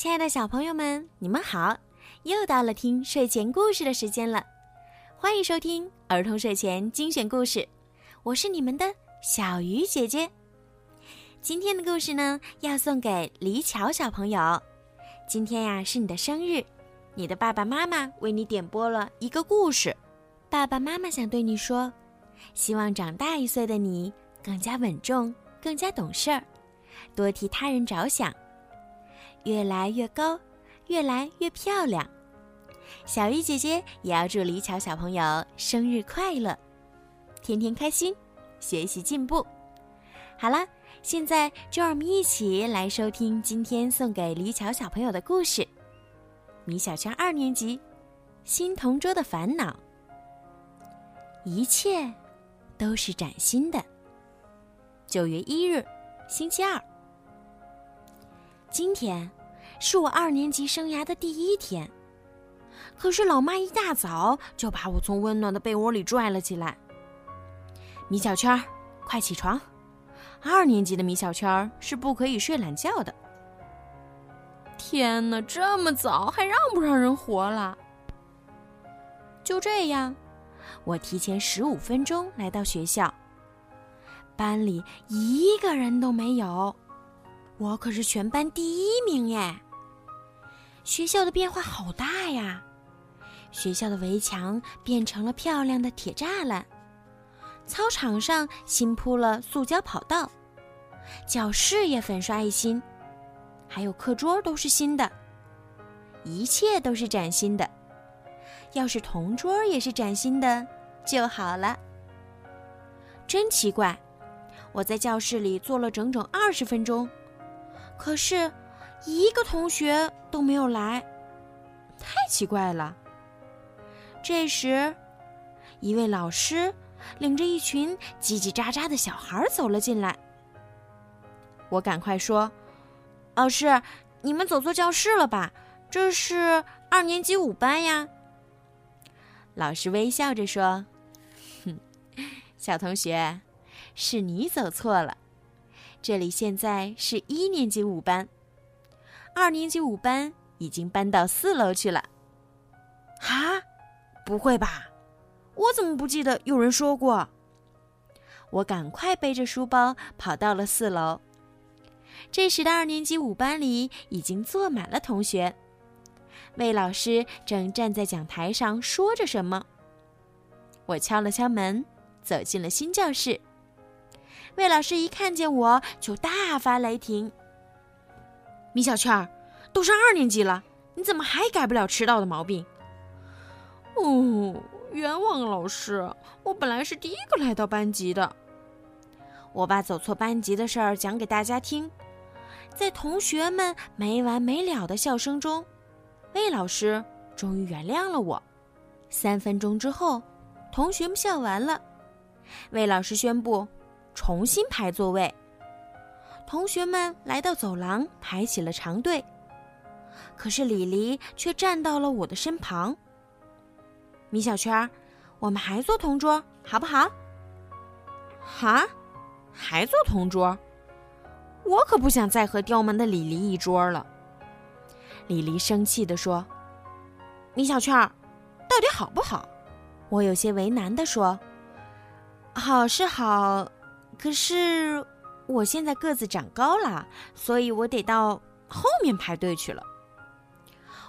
亲爱的小朋友们，你们好！又到了听睡前故事的时间了，欢迎收听儿童睡前精选故事，我是你们的小鱼姐姐。今天的故事呢，要送给李巧小朋友。今天呀，是你的生日，你的爸爸妈妈为你点播了一个故事。爸爸妈妈想对你说，希望长大一岁的你更加稳重，更加懂事儿，多替他人着想。越来越高，越来越漂亮。小鱼姐姐也要祝李巧小朋友生日快乐，天天开心，学习进步。好了，现在就让我们一起来收听今天送给李巧小朋友的故事《米小圈二年级新同桌的烦恼》。一切都是崭新的。九月一日，星期二。今天是我二年级生涯的第一天，可是老妈一大早就把我从温暖的被窝里拽了起来。米小圈，快起床！二年级的米小圈是不可以睡懒觉的。天哪，这么早还让不让人活了？就这样，我提前十五分钟来到学校，班里一个人都没有。我可是全班第一名耶！学校的变化好大呀，学校的围墙变成了漂亮的铁栅栏，操场上新铺了塑胶跑道，教室也粉刷一新，还有课桌都是新的，一切都是崭新的。要是同桌也是崭新的就好了。真奇怪，我在教室里坐了整整二十分钟。可是，一个同学都没有来，太奇怪了。这时，一位老师领着一群叽叽喳喳的小孩走了进来。我赶快说：“老师，你们走错教室了吧？这是二年级五班呀。”老师微笑着说：“哼，小同学，是你走错了。”这里现在是一年级五班，二年级五班已经搬到四楼去了。哈，不会吧？我怎么不记得有人说过？我赶快背着书包跑到了四楼。这时的二年级五班里已经坐满了同学，魏老师正站在讲台上说着什么。我敲了敲门，走进了新教室。魏老师一看见我就大发雷霆：“米小圈儿，都上二年级了，你怎么还改不了迟到的毛病？”“哦，冤枉老师，我本来是第一个来到班级的。”我把走错班级的事儿讲给大家听，在同学们没完没了的笑声中，魏老师终于原谅了我。三分钟之后，同学们笑完了，魏老师宣布。重新排座位，同学们来到走廊，排起了长队。可是李黎却站到了我的身旁。米小圈，我们还坐同桌好不好？哈，还坐同桌？我可不想再和刁蛮的李黎一桌了。李黎生气地说：“米小圈，到底好不好？”我有些为难地说：“好是好。”可是，我现在个子长高了，所以我得到后面排队去了。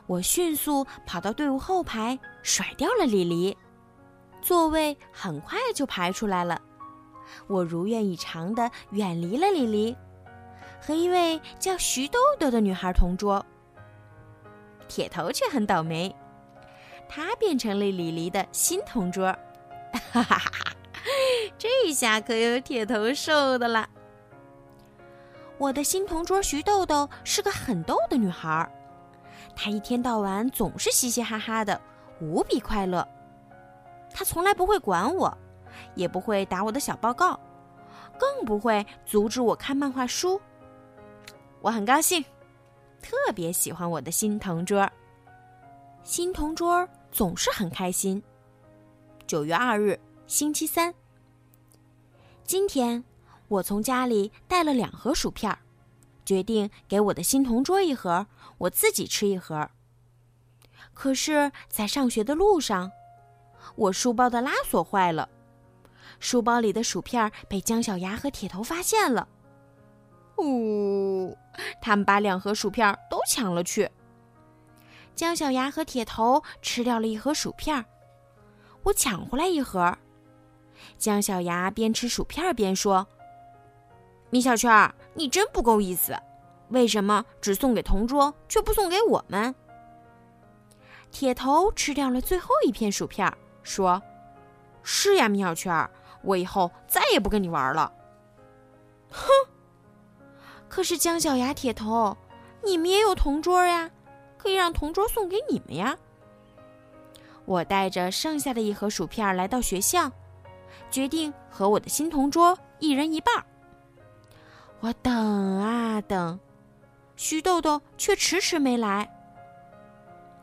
我迅速跑到队伍后排，甩掉了李黎，座位很快就排出来了。我如愿以偿的远离了李黎，和一位叫徐豆豆的女孩同桌。铁头却很倒霉，他变成了李黎的新同桌。哈哈哈哈！这下可有铁头受的了。我的新同桌徐豆豆是个很逗的女孩，她一天到晚总是嘻嘻哈哈的，无比快乐。她从来不会管我，也不会打我的小报告，更不会阻止我看漫画书。我很高兴，特别喜欢我的新同桌。新同桌总是很开心。九月二日，星期三。今天我从家里带了两盒薯片，决定给我的新同桌一盒，我自己吃一盒。可是，在上学的路上，我书包的拉锁坏了，书包里的薯片被姜小牙和铁头发现了。呜，他们把两盒薯片都抢了去。姜小牙和铁头吃掉了一盒薯片，我抢回来一盒。姜小牙边吃薯片边说：“米小圈，你真不够意思，为什么只送给同桌，却不送给我们？”铁头吃掉了最后一片薯片，说：“是呀，米小圈，我以后再也不跟你玩了。”哼！可是姜小牙、铁头，你们也有同桌呀，可以让同桌送给你们呀。我带着剩下的一盒薯片来到学校。决定和我的新同桌一人一半。我等啊等，徐豆豆却迟迟没来。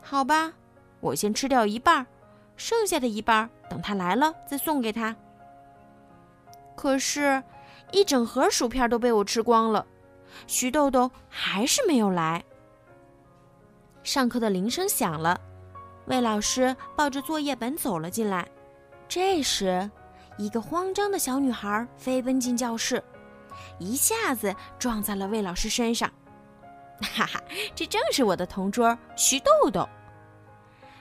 好吧，我先吃掉一半，剩下的一半等他来了再送给他。可是，一整盒薯片都被我吃光了，徐豆豆还是没有来。上课的铃声响了，魏老师抱着作业本走了进来。这时。一个慌张的小女孩飞奔进教室，一下子撞在了魏老师身上。哈哈，这正是我的同桌徐豆豆。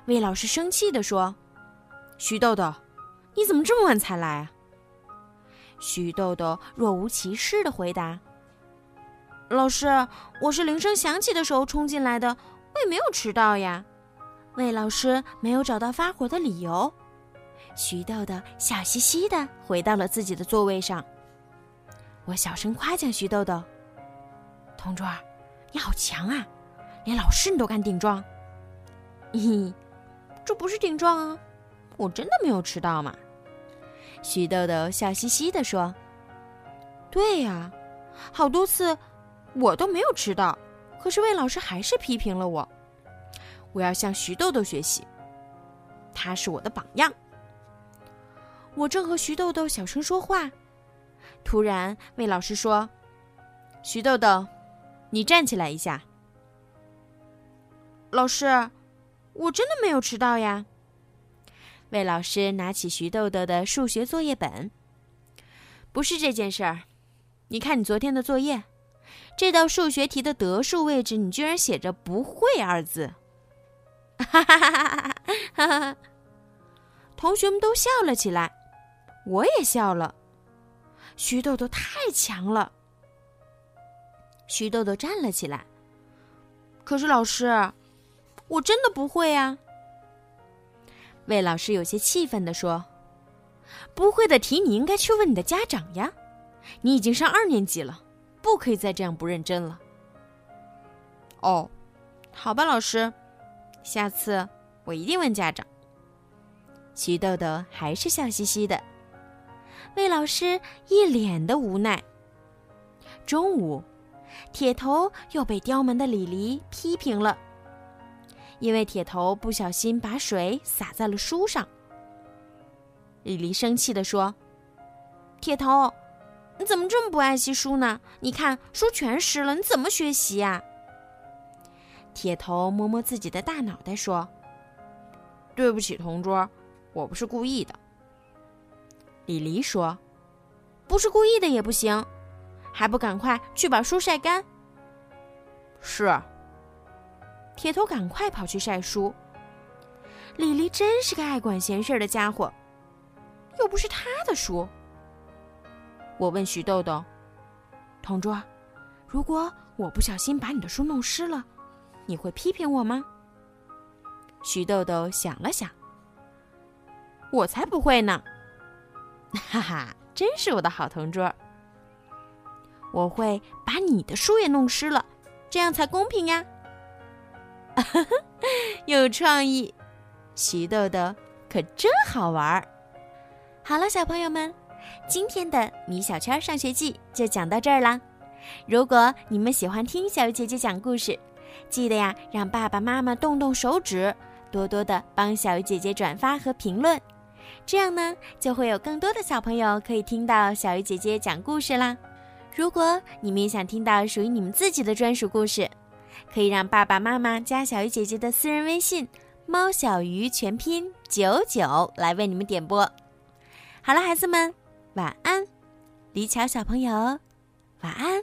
魏老师生气地说：“徐豆豆，你怎么这么晚才来啊？”徐豆豆若无其事地回答：“老师，我是铃声响起的时候冲进来的，我也没有迟到呀。”魏老师没有找到发火的理由。徐豆豆笑嘻嘻的回到了自己的座位上。我小声夸奖徐豆豆：“同桌，你好强啊，连老师你都敢顶撞。”“嘿，这不是顶撞啊，我真的没有迟到嘛。”徐豆豆笑嘻嘻的说：“对呀，好多次我都没有迟到，可是魏老师还是批评了我。我要向徐豆豆学习，他是我的榜样。”我正和徐豆豆小声说话，突然魏老师说：“徐豆豆，你站起来一下。”老师，我真的没有迟到呀。魏老师拿起徐豆豆的数学作业本，不是这件事儿。你看你昨天的作业，这道数学题的得数位置，你居然写着“不会”二字。哈哈哈哈哈哈！同学们都笑了起来。我也笑了。徐豆豆太强了。徐豆豆站了起来。可是老师，我真的不会呀。魏老师有些气愤地说：“不会的题，你应该去问你的家长呀。你已经上二年级了，不可以再这样不认真了。”哦，好吧，老师，下次我一定问家长。徐豆豆还是笑嘻嘻的。魏老师一脸的无奈。中午，铁头又被刁蛮的李黎批评了，因为铁头不小心把水洒在了书上。李黎生气地说：“铁头，你怎么这么不爱惜书呢？你看书全湿了，你怎么学习呀？”铁头摸摸自己的大脑袋说：“对不起，同桌，我不是故意的。”李黎说：“不是故意的也不行，还不赶快去把书晒干。”是。铁头赶快跑去晒书。李黎真是个爱管闲事的家伙，又不是他的书。我问徐豆豆：“同桌，如果我不小心把你的书弄湿了，你会批评我吗？”徐豆豆想了想：“我才不会呢。” 哈哈，真是我的好同桌。我会把你的书也弄湿了，这样才公平呀。有创意，徐豆豆可真好玩儿。好了，小朋友们，今天的米小圈上学记就讲到这儿啦。如果你们喜欢听小鱼姐姐讲故事，记得呀，让爸爸妈妈动动手指，多多的帮小鱼姐姐转发和评论。这样呢，就会有更多的小朋友可以听到小鱼姐姐讲故事啦。如果你们也想听到属于你们自己的专属故事，可以让爸爸妈妈加小鱼姐姐的私人微信“猫小鱼”全拼九九来为你们点播。好了，孩子们，晚安，李巧小朋友，晚安。